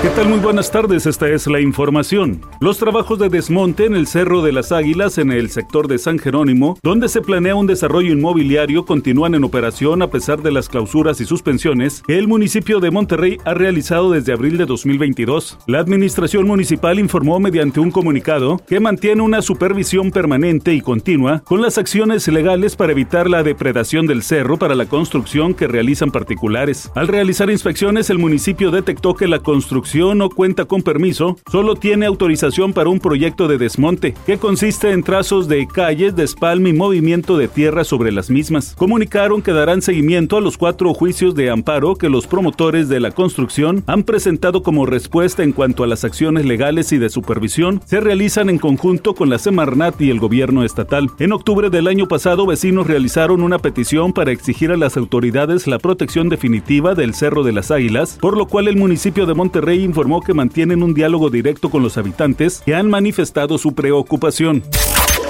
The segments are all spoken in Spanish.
¿Qué tal? Muy buenas tardes, esta es la información. Los trabajos de desmonte en el Cerro de las Águilas en el sector de San Jerónimo, donde se planea un desarrollo inmobiliario, continúan en operación a pesar de las clausuras y suspensiones que el municipio de Monterrey ha realizado desde abril de 2022. La administración municipal informó mediante un comunicado que mantiene una supervisión permanente y continua con las acciones legales para evitar la depredación del cerro para la construcción que realizan particulares. Al realizar inspecciones, el municipio detectó que la construcción no cuenta con permiso, solo tiene autorización para un proyecto de desmonte, que consiste en trazos de calles, despalme y movimiento de tierra sobre las mismas. Comunicaron que darán seguimiento a los cuatro juicios de amparo que los promotores de la construcción han presentado como respuesta en cuanto a las acciones legales y de supervisión se realizan en conjunto con la Semarnat y el gobierno estatal. En octubre del año pasado, vecinos realizaron una petición para exigir a las autoridades la protección definitiva del Cerro de las Águilas, por lo cual el municipio de Monterrey informó que mantienen un diálogo directo con los habitantes que han manifestado su preocupación.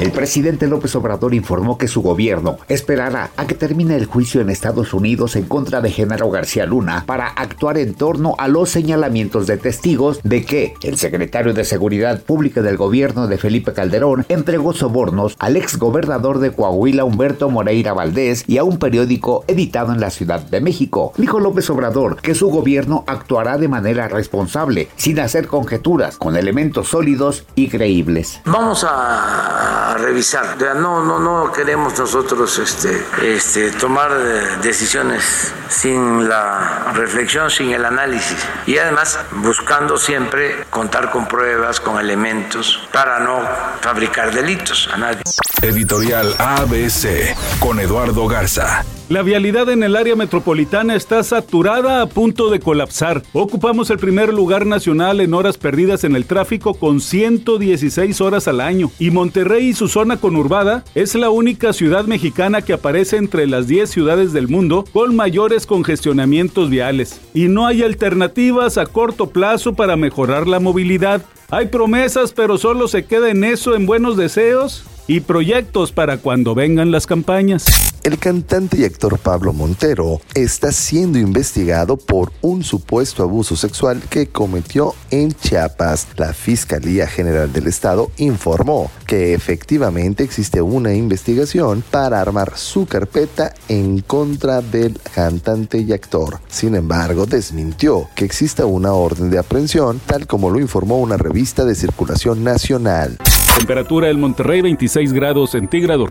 El presidente López Obrador informó que su gobierno esperará a que termine el juicio en Estados Unidos en contra de Genaro García Luna para actuar en torno a los señalamientos de testigos de que el secretario de Seguridad Pública del gobierno de Felipe Calderón entregó sobornos al ex gobernador de Coahuila Humberto Moreira Valdés y a un periódico editado en la Ciudad de México. Dijo López Obrador que su gobierno actuará de manera responsable, sin hacer conjeturas, con elementos sólidos y creíbles. Vamos a revisar. No, no, no queremos nosotros este, este, tomar eh, decisiones sin la reflexión, sin el análisis. Y además buscando siempre contar con pruebas, con elementos, para no fabricar delitos a nadie. Editorial ABC con Eduardo Garza. La vialidad en el área metropolitana está saturada a punto de colapsar. Ocupamos el primer lugar nacional en horas perdidas en el tráfico con 116 horas al año. Y Monterrey y su zona conurbada es la única ciudad mexicana que aparece entre las 10 ciudades del mundo con mayores congestionamientos viales. Y no hay alternativas a corto plazo para mejorar la movilidad. Hay promesas, pero solo se queda en eso, en buenos deseos y proyectos para cuando vengan las campañas. El cantante y actor Pablo Montero está siendo investigado por un supuesto abuso sexual que cometió en Chiapas. La Fiscalía General del Estado informó que efectivamente existe una investigación para armar su carpeta en contra del cantante y actor. Sin embargo, desmintió que exista una orden de aprehensión, tal como lo informó una revista de circulación nacional. Temperatura en Monterrey 26 grados centígrados.